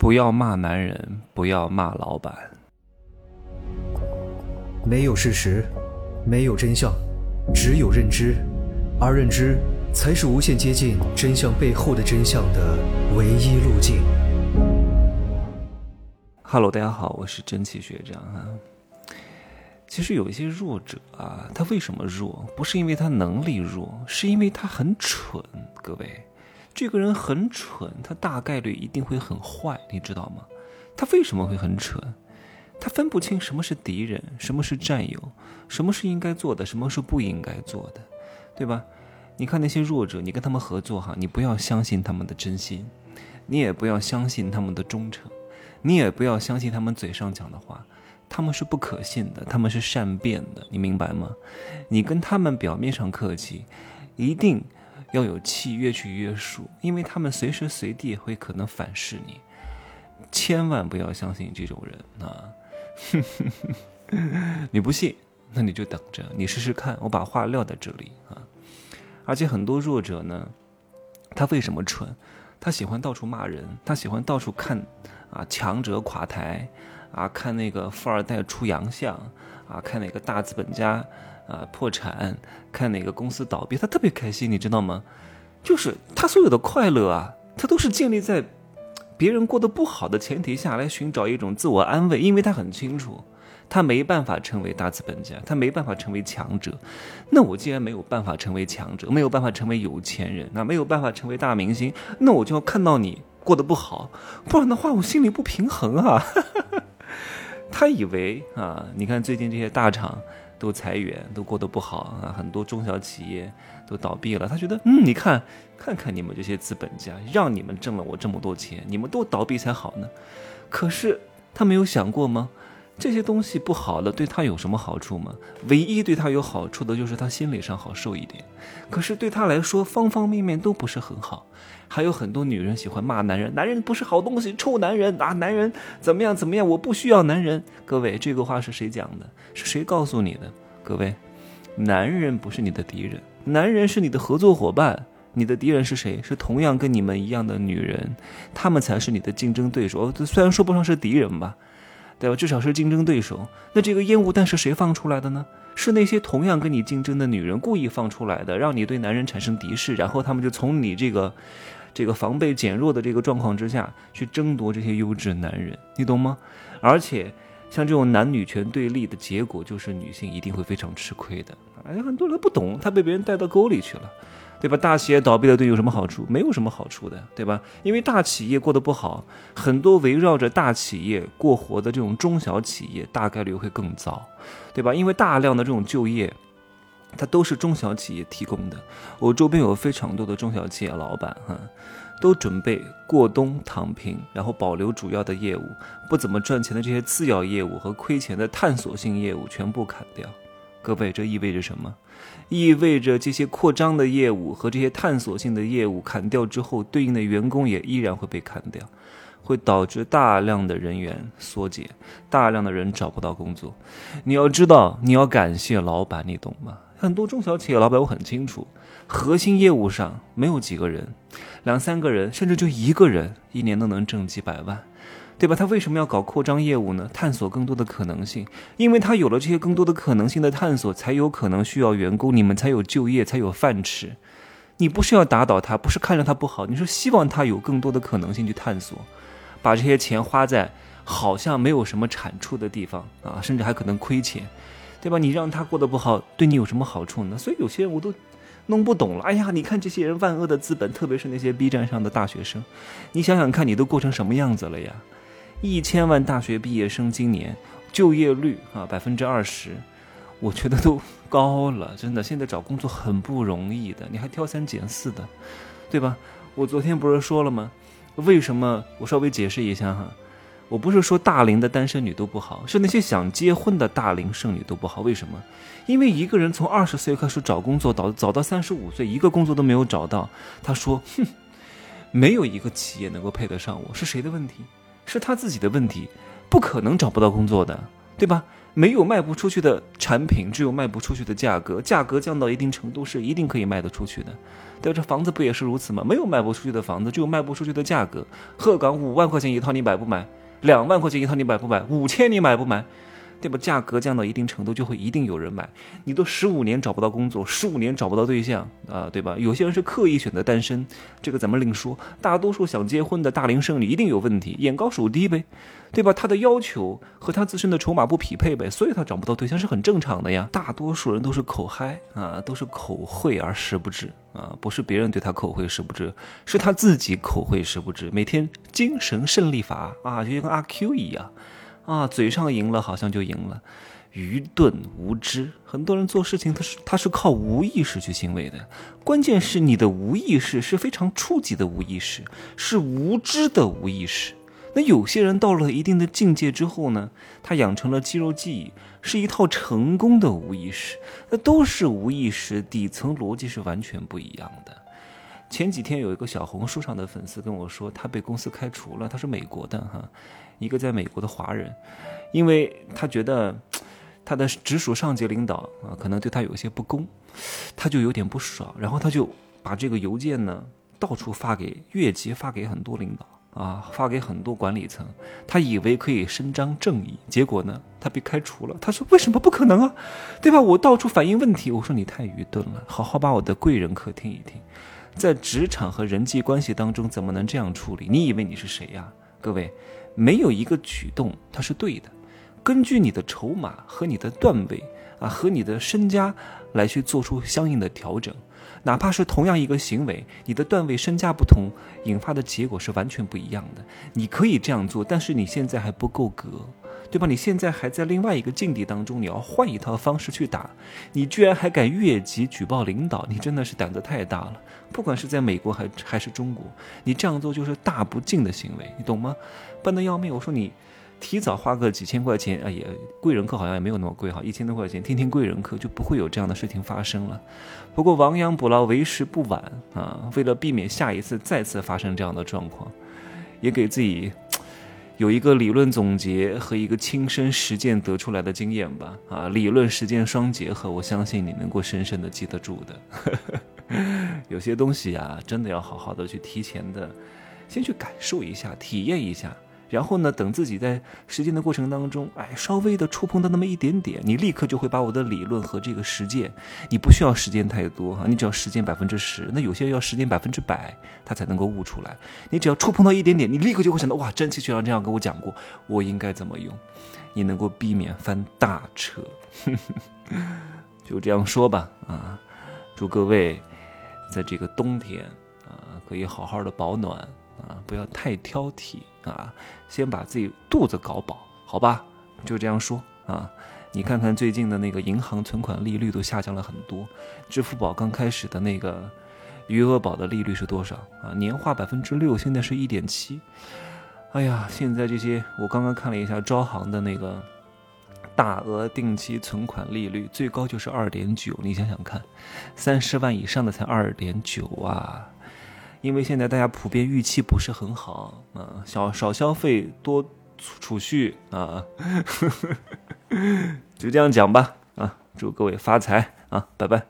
不要骂男人，不要骂老板。没有事实，没有真相，只有认知，而认知才是无限接近真相背后的真相的唯一路径。Hello，大家好，我是蒸汽学长啊。其实有一些弱者啊，他为什么弱？不是因为他能力弱，是因为他很蠢。各位。这个人很蠢，他大概率一定会很坏，你知道吗？他为什么会很蠢？他分不清什么是敌人，什么是战友，什么是应该做的，什么是不应该做的，对吧？你看那些弱者，你跟他们合作哈，你不要相信他们的真心，你也不要相信他们的忠诚，你也不要相信他们嘴上讲的话，他们是不可信的，他们是善变的，你明白吗？你跟他们表面上客气，一定。要有契约去约束，因为他们随时随地会可能反噬你，千万不要相信这种人啊！你不信，那你就等着，你试试看。我把话撂在这里啊！而且很多弱者呢，他为什么蠢？他喜欢到处骂人，他喜欢到处看啊强者垮台啊，看那个富二代出洋相啊，看哪个大资本家。啊，破产，看哪个公司倒闭，他特别开心，你知道吗？就是他所有的快乐啊，他都是建立在别人过得不好的前提下来寻找一种自我安慰，因为他很清楚，他没办法成为大资本家，他没办法成为强者。那我既然没有办法成为强者，没有办法成为有钱人，那没有办法成为大明星，那我就要看到你过得不好，不然的话我心里不平衡啊。他以为啊，你看最近这些大厂。都裁员，都过得不好啊！很多中小企业都倒闭了。他觉得，嗯，你看，看看你们这些资本家，让你们挣了我这么多钱，你们都倒闭才好呢。可是他没有想过吗？这些东西不好了，对他有什么好处吗？唯一对他有好处的就是他心理上好受一点。可是对他来说，方方面面都不是很好。还有很多女人喜欢骂男人，男人不是好东西，臭男人啊！男人怎么样怎么样？我不需要男人。各位，这个话是谁讲的？是谁告诉你的？各位，男人不是你的敌人，男人是你的合作伙伴。你的敌人是谁？是同样跟你们一样的女人，他们才是你的竞争对手。虽然说不上是敌人吧，对吧？至少是竞争对手。那这个烟雾弹是谁放出来的呢？是那些同样跟你竞争的女人故意放出来的，让你对男人产生敌视，然后他们就从你这个。这个防备减弱的这个状况之下去争夺这些优质男人，你懂吗？而且像这种男女权对立的结果，就是女性一定会非常吃亏的。哎，很多人不懂，他被别人带到沟里去了，对吧？大企业倒闭了，对有什么好处？没有什么好处的，对吧？因为大企业过得不好，很多围绕着大企业过活的这种中小企业，大概率会更糟，对吧？因为大量的这种就业。它都是中小企业提供的。我周边有非常多的中小企业老板，哈，都准备过冬躺平，然后保留主要的业务，不怎么赚钱的这些次要业务和亏钱的探索性业务全部砍掉。各位，这意味着什么？意味着这些扩张的业务和这些探索性的业务砍掉之后，对应的员工也依然会被砍掉，会导致大量的人员缩减，大量的人找不到工作。你要知道，你要感谢老板，你懂吗？很多中小企业老板我很清楚，核心业务上没有几个人，两三个人，甚至就一个人，一年都能挣几百万，对吧？他为什么要搞扩张业务呢？探索更多的可能性，因为他有了这些更多的可能性的探索，才有可能需要员工，你们才有就业，才有饭吃。你不是要打倒他，不是看着他不好，你是希望他有更多的可能性去探索，把这些钱花在好像没有什么产出的地方啊，甚至还可能亏钱。对吧？你让他过得不好，对你有什么好处呢？所以有些人我都弄不懂了。哎呀，你看这些人万恶的资本，特别是那些 B 站上的大学生，你想想看，你都过成什么样子了呀？一千万大学毕业生今年就业率啊百分之二十，我觉得都高了，真的。现在找工作很不容易的，你还挑三拣四的，对吧？我昨天不是说了吗？为什么？我稍微解释一下哈。我不是说大龄的单身女都不好，是那些想结婚的大龄剩女都不好。为什么？因为一个人从二十岁开始找工作，早早到三十五岁，一个工作都没有找到。他说：“哼，没有一个企业能够配得上我。”是谁的问题？是他自己的问题。不可能找不到工作的，对吧？没有卖不出去的产品，只有卖不出去的价格。价格降到一定程度是一定可以卖得出去的。对，这房子不也是如此吗？没有卖不出去的房子，只有卖不出去的价格。鹤岗五万块钱一套，你买不买？两万块钱一套，你买不买？五千你买不买？对吧？价格降到一定程度，就会一定有人买。你都十五年找不到工作，十五年找不到对象啊，对吧？有些人是刻意选择单身，这个咱们另说。大多数想结婚的大龄剩女一定有问题，眼高手低呗，对吧？他的要求和他自身的筹码不匹配呗，所以他找不到对象是很正常的呀。大多数人都是口嗨啊，都是口惠而实不至啊，不是别人对他口惠实不至，是他自己口惠实不至。每天精神胜利法啊，就像阿 Q 一样。啊，嘴上赢了好像就赢了，愚钝无知。很多人做事情他是他是靠无意识去行为的，关键是你的无意识是非常初级的无意识，是无知的无意识。那有些人到了一定的境界之后呢，他养成了肌肉记忆，是一套成功的无意识。那都是无意识，底层逻辑是完全不一样的。前几天有一个小红书上的粉丝跟我说，他被公司开除了，他是美国的哈。一个在美国的华人，因为他觉得 他的直属上级领导啊，可能对他有些不公，他就有点不爽，然后他就把这个邮件呢到处发给越级，发给很多领导啊，发给很多管理层，他以为可以伸张正义，结果呢，他被开除了。他说：“为什么不可能啊？对吧？我到处反映问题。”我说：“你太愚钝了，好好把我的贵人课听一听，在职场和人际关系当中怎么能这样处理？你以为你是谁呀，各位？”没有一个举动它是对的，根据你的筹码和你的段位啊，和你的身家来去做出相应的调整，哪怕是同样一个行为，你的段位身家不同，引发的结果是完全不一样的。你可以这样做，但是你现在还不够格。对吧？你现在还在另外一个境地当中，你要换一套方式去打，你居然还敢越级举报领导，你真的是胆子太大了。不管是在美国还还是中国，你这样做就是大不敬的行为，你懂吗？笨得要命！我说你提早花个几千块钱，哎呀，贵人课好像也没有那么贵哈，一千多块钱听听贵人课就不会有这样的事情发生了。不过亡羊补牢为时不晚啊，为了避免下一次再次发生这样的状况，也给自己。有一个理论总结和一个亲身实践得出来的经验吧，啊，理论实践双结合，我相信你能够深深的记得住的。有些东西啊，真的要好好的去提前的，先去感受一下，体验一下。然后呢，等自己在实践的过程当中，哎，稍微的触碰到那么一点点，你立刻就会把我的理论和这个实践，你不需要实践太多哈，你只要实践百分之十，那有些人要实践百分之百，他才能够悟出来。你只要触碰到一点点，你立刻就会想到，哇，真气学长这样跟我讲过，我应该怎么用？你能够避免翻大车。就这样说吧，啊，祝各位在这个冬天啊，可以好好的保暖，不要太挑剔。啊，先把自己肚子搞饱，好吧？就这样说啊。你看看最近的那个银行存款利率都下降了很多，支付宝刚开始的那个余额宝的利率是多少啊？年化百分之六，现在是一点七。哎呀，现在这些我刚刚看了一下招行的那个大额定期存款利率，最高就是二点九。你想想看，三十万以上的才二点九啊。因为现在大家普遍预期不是很好啊，少少消费多储蓄啊，就这样讲吧啊，祝各位发财啊，拜拜。